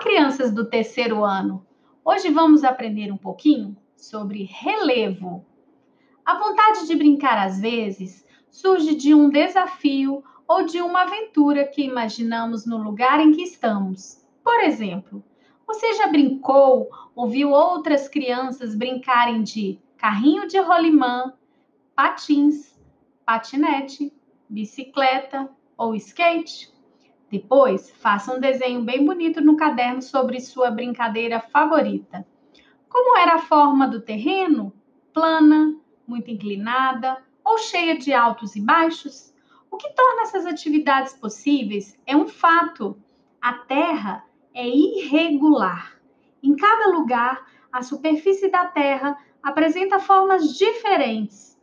crianças do terceiro ano! Hoje vamos aprender um pouquinho sobre relevo. A vontade de brincar às vezes surge de um desafio ou de uma aventura que imaginamos no lugar em que estamos. Por exemplo, você já brincou ou viu outras crianças brincarem de carrinho de rolimã, patins, patinete, bicicleta ou skate? Depois, faça um desenho bem bonito no caderno sobre sua brincadeira favorita. Como era a forma do terreno? Plana, muito inclinada ou cheia de altos e baixos? O que torna essas atividades possíveis é um fato. A Terra é irregular. Em cada lugar, a superfície da Terra apresenta formas diferentes,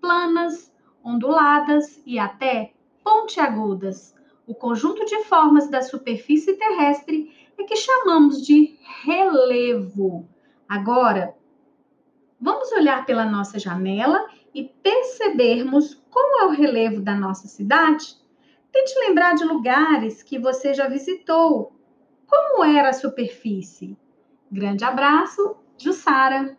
planas, onduladas e até pontiagudas o conjunto de formas da superfície terrestre é que chamamos de relevo. Agora, vamos olhar pela nossa janela e percebermos como é o relevo da nossa cidade? Tente lembrar de lugares que você já visitou. Como era a superfície? Grande abraço, Jussara!